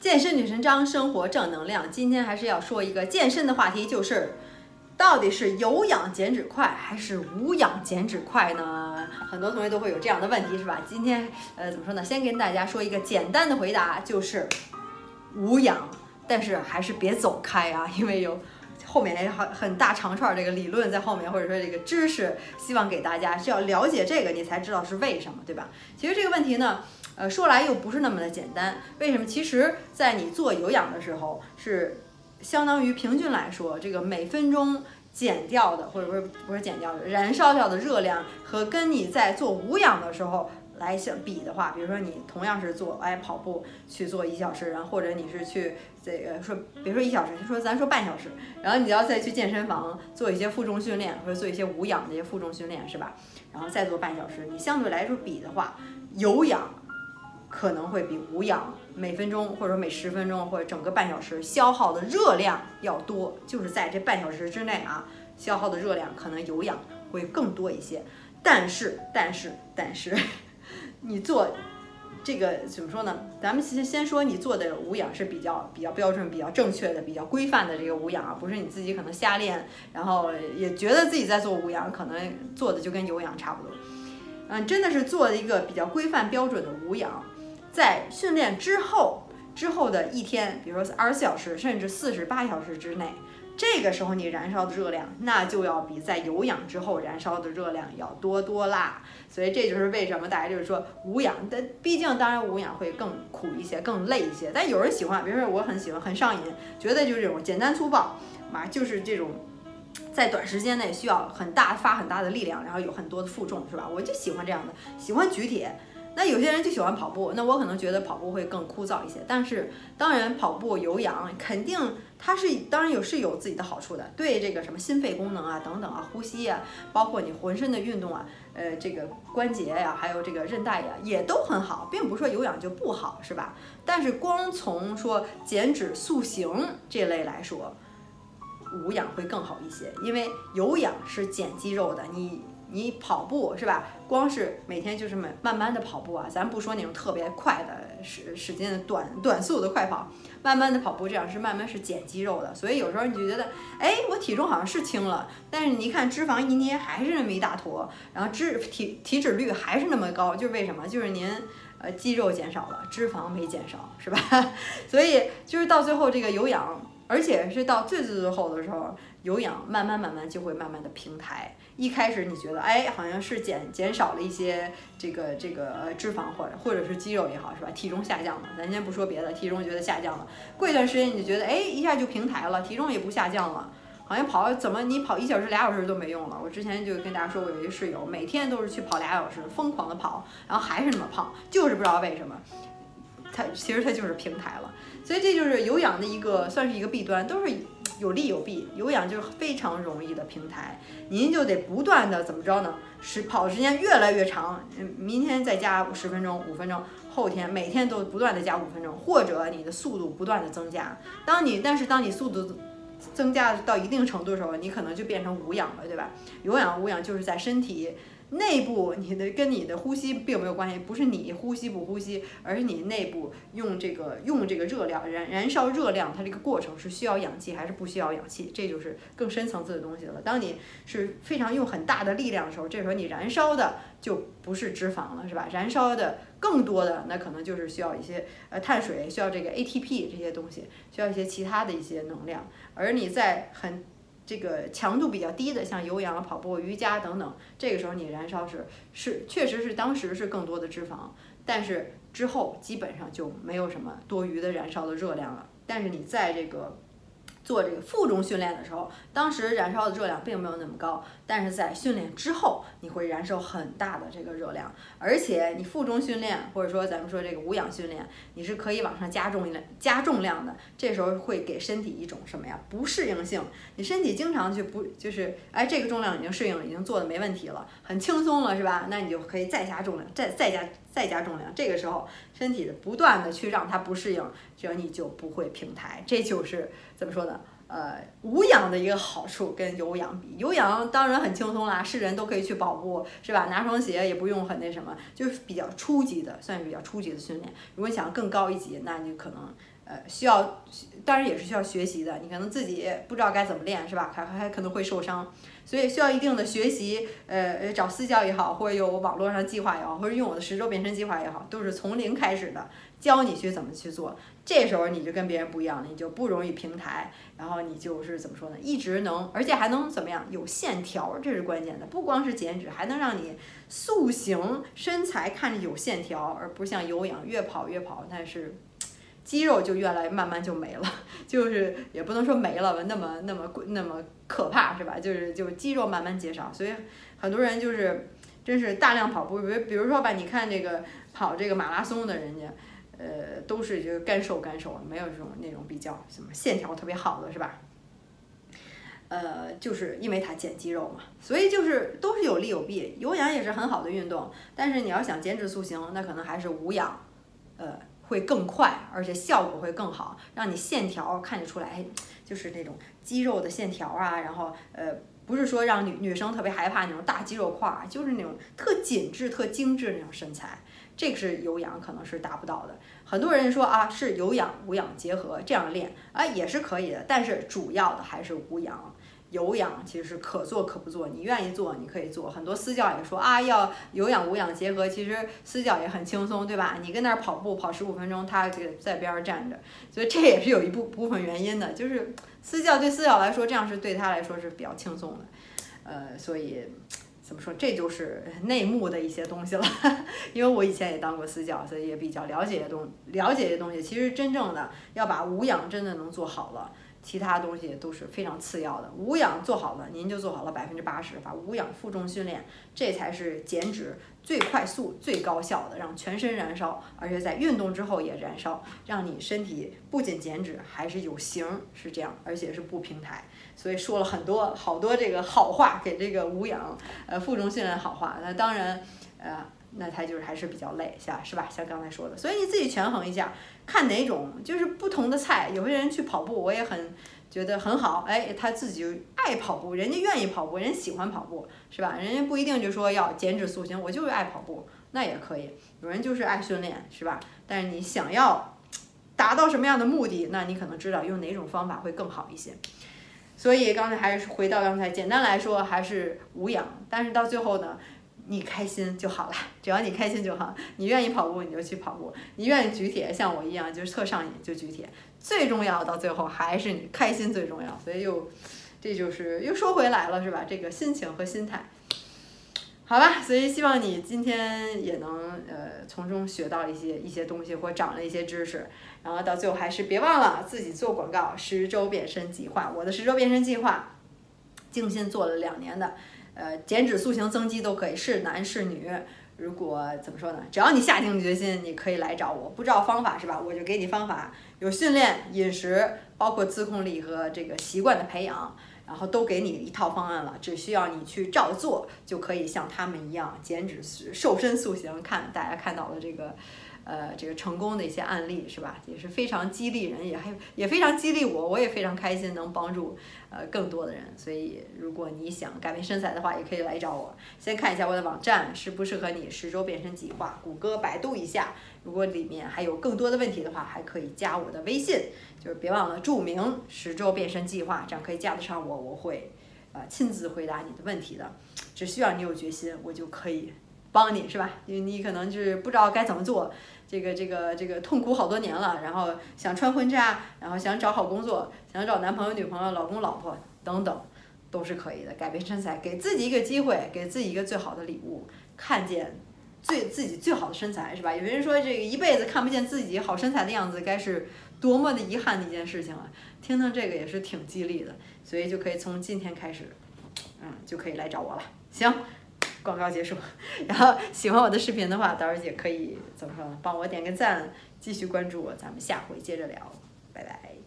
健身女神张，生活正能量。今天还是要说一个健身的话题，就是到底是有氧减脂快还是无氧减脂快呢？很多同学都会有这样的问题，是吧？今天呃怎么说呢？先跟大家说一个简单的回答，就是无氧，但是还是别走开啊，因为有后面很很大长串这个理论在后面，或者说这个知识，希望给大家是要了解这个，你才知道是为什么，对吧？其实这个问题呢。呃，说来又不是那么的简单，为什么？其实，在你做有氧的时候，是相当于平均来说，这个每分钟减掉的，或者说不是减掉的，燃烧掉的热量，和跟你在做无氧的时候来相比的话，比如说你同样是做哎跑步去做一小时，然后或者你是去这个说，别说一小时，就说咱说半小时，然后你要再去健身房做一些负重训练，或者做一些无氧的一些负重训练，是吧？然后再做半小时，你相对来说比的话，有氧。可能会比无氧每分钟或者每十分钟或者整个半小时消耗的热量要多，就是在这半小时之内啊，消耗的热量可能有氧会更多一些。但是，但是，但是，你做这个怎么说呢？咱们先先说你做的无氧是比较比较标准、比较正确的、比较规范的这个无氧啊，不是你自己可能瞎练，然后也觉得自己在做无氧，可能做的就跟有氧差不多。嗯，真的是做一个比较规范标准的无氧。在训练之后，之后的一天，比如说二十四小时，甚至四十八小时之内，这个时候你燃烧的热量，那就要比在有氧之后燃烧的热量要多多啦。所以这就是为什么大家就是说无氧，但毕竟当然无氧会更苦一些，更累一些。但有人喜欢，比如说我很喜欢，很上瘾，觉得就是这种简单粗暴，嘛就是这种在短时间内需要很大发很大的力量，然后有很多的负重，是吧？我就喜欢这样的，喜欢举铁。那有些人就喜欢跑步，那我可能觉得跑步会更枯燥一些。但是当然，跑步有氧肯定它是当然有是有自己的好处的，对这个什么心肺功能啊等等啊，呼吸啊，包括你浑身的运动啊，呃，这个关节呀，还有这个韧带呀，也都很好，并不是说有氧就不好，是吧？但是光从说减脂塑形这类来说，无氧会更好一些，因为有氧是减肌肉的，你。你跑步是吧？光是每天就是慢慢慢的跑步啊，咱不说那种特别快的使使劲的短短速的快跑，慢慢的跑步这样是慢慢是减肌肉的。所以有时候你就觉得，哎，我体重好像是轻了，但是你一看脂肪一捏还是那么一大坨，然后脂体体脂率还是那么高，就是为什么？就是您呃肌肉减少了，脂肪没减少，是吧？所以就是到最后这个有氧，而且是到最最最后的时候。有氧慢慢慢慢就会慢慢的平台，一开始你觉得哎好像是减减少了一些这个这个脂肪或者或者是肌肉也好是吧？体重下降了，咱先不说别的，体重觉得下降了，过一段时间你就觉得哎一下就平台了，体重也不下降了，好像跑怎么你跑一小时俩小时都没用了。我之前就跟大家说过，有一室友每天都是去跑俩小时，疯狂的跑，然后还是那么胖，就是不知道为什么，他其实他就是平台了，所以这就是有氧的一个算是一个弊端，都是。有利有弊，有氧就是非常容易的平台，您就得不断的怎么着呢？是跑的时间越来越长，嗯，明天再加十分钟、五分钟，后天每天都不断的加五分钟，或者你的速度不断的增加。当你但是当你速度增加到一定程度的时候，你可能就变成无氧了，对吧？有氧无氧就是在身体。内部你的跟你的呼吸并没有关系，不是你呼吸不呼吸，而是你内部用这个用这个热量燃燃烧热量，它这个过程是需要氧气还是不需要氧气，这就是更深层次的东西了。当你是非常用很大的力量的时候，这时候你燃烧的就不是脂肪了，是吧？燃烧的更多的那可能就是需要一些呃碳水，需要这个 ATP 这些东西，需要一些其他的一些能量，而你在很。这个强度比较低的，像有氧、跑步、瑜伽等等，这个时候你燃烧是是确实是当时是更多的脂肪，但是之后基本上就没有什么多余的燃烧的热量了。但是你在这个。做这个负重训练的时候，当时燃烧的热量并没有那么高，但是在训练之后，你会燃烧很大的这个热量，而且你负重训练或者说咱们说这个无氧训练，你是可以往上加重量加重量的，这时候会给身体一种什么呀？不适应性，你身体经常去不就是哎这个重量已经适应了，已经做的没问题了，很轻松了是吧？那你就可以再加重量，再再加。再加重量，这个时候身体的不断的去让它不适应，这样你就不会平台。这就是怎么说呢？呃，无氧的一个好处跟有氧比，有氧当然很轻松啦，是人都可以去跑步，是吧？拿双鞋也不用很那什么，就是比较初级的，算是比较初级的训练。如果你想更高一级，那你可能呃，需要，当然也是需要学习的。你可能自己不知道该怎么练，是吧？还还可能会受伤，所以需要一定的学习。呃，找私教也好，或者有网络上计划也好，或者用我的十周变身计划也好，都是从零开始的，教你去怎么去做。这时候你就跟别人不一样了，你就不容易平台，然后你就是怎么说呢？一直能，而且还能怎么样？有线条，这是关键的。不光是减脂，还能让你塑形，身材看着有线条，而不像有氧，越跑越跑，但是。肌肉就越来慢慢就没了，就是也不能说没了吧，那么那么那么可怕是吧？就是就肌肉慢慢减少，所以很多人就是真是大量跑步，比比如说吧，你看这个跑这个马拉松的人家，呃，都是就干瘦干瘦，没有这种那种比较什么线条特别好的是吧？呃，就是因为它减肌肉嘛，所以就是都是有利有弊，有氧也是很好的运动，但是你要想减脂塑形，那可能还是无氧，呃。会更快，而且效果会更好，让你线条看得出来，就是那种肌肉的线条啊。然后，呃，不是说让女女生特别害怕那种大肌肉块儿，就是那种特紧致、特精致那种身材。这个是有氧可能是达不到的。很多人说啊，是有氧无氧结合这样练啊，也是可以的，但是主要的还是无氧。有氧其实是可做可不做，你愿意做你可以做。很多私教也说啊，要有氧无氧结合，其实私教也很轻松，对吧？你跟那儿跑步跑十五分钟，他这个在边上站着，所以这也是有一部部分原因的，就是私教对私教来说，这样是对他来说是比较轻松的。呃，所以怎么说，这就是内幕的一些东西了。因为我以前也当过私教，所以也比较了解东了解这东西。其实真正的要把无氧真的能做好了。其他东西都是非常次要的，无氧做好了，您就做好了百分之八十。把无氧负重训练，这才是减脂最快速、最高效的，让全身燃烧，而且在运动之后也燃烧，让你身体不仅减脂，还是有型，是这样，而且是不平台。所以说了很多好多这个好话，给这个无氧呃负重训练好话。那当然，呃。那他就是还是比较累，像是吧？像刚才说的，所以你自己权衡一下，看哪种就是不同的菜。有些人去跑步，我也很觉得很好，哎，他自己爱跑步，人家愿意跑步，人喜欢跑步，是吧？人家不一定就说要减脂塑形，我就是爱跑步，那也可以。有人就是爱训练，是吧？但是你想要达到什么样的目的，那你可能知道用哪种方法会更好一些。所以刚才还是回到刚才，简单来说还是无氧，但是到最后呢？你开心就好了，只要你开心就好。你愿意跑步你就去跑步，你愿意举铁像我一样就是特上瘾就举铁。最重要到最后还是你开心最重要，所以又，这就是又说回来了是吧？这个心情和心态，好吧。所以希望你今天也能呃从中学到一些一些东西或长了一些知识，然后到最后还是别忘了自己做广告。十周变身计划，我的十周变身计划，精心做了两年的。呃，减脂、塑形、增肌都可以，是男是女。如果怎么说呢？只要你下定决心，你可以来找我。不知道方法是吧？我就给你方法，有训练、饮食，包括自控力和这个习惯的培养，然后都给你一套方案了。只需要你去照做，就可以像他们一样减脂、瘦身、塑形。看大家看到的这个。呃，这个成功的一些案例是吧，也是非常激励人，也还也非常激励我，我也非常开心能帮助呃更多的人。所以，如果你想改变身材的话，也可以来找我。先看一下我的网站适不适合你十周变身计划，谷歌、百度一下。如果里面还有更多的问题的话，还可以加我的微信，就是别忘了注明十周变身计划，这样可以加得上我，我会呃亲自回答你的问题的。只需要你有决心，我就可以帮你，是吧？因为你可能就是不知道该怎么做。这个这个这个痛苦好多年了，然后想穿婚纱，然后想找好工作，想找男朋友、女朋友、老公、老婆等等，都是可以的。改变身材，给自己一个机会，给自己一个最好的礼物，看见最自己最好的身材，是吧？有人说这个一辈子看不见自己好身材的样子，该是多么的遗憾的一件事情啊！听听这个也是挺激励的，所以就可以从今天开始，嗯，就可以来找我了。行。广告结束，然后喜欢我的视频的话，到时候也可以怎么说呢？帮我点个赞，继续关注我，咱们下回接着聊，拜拜。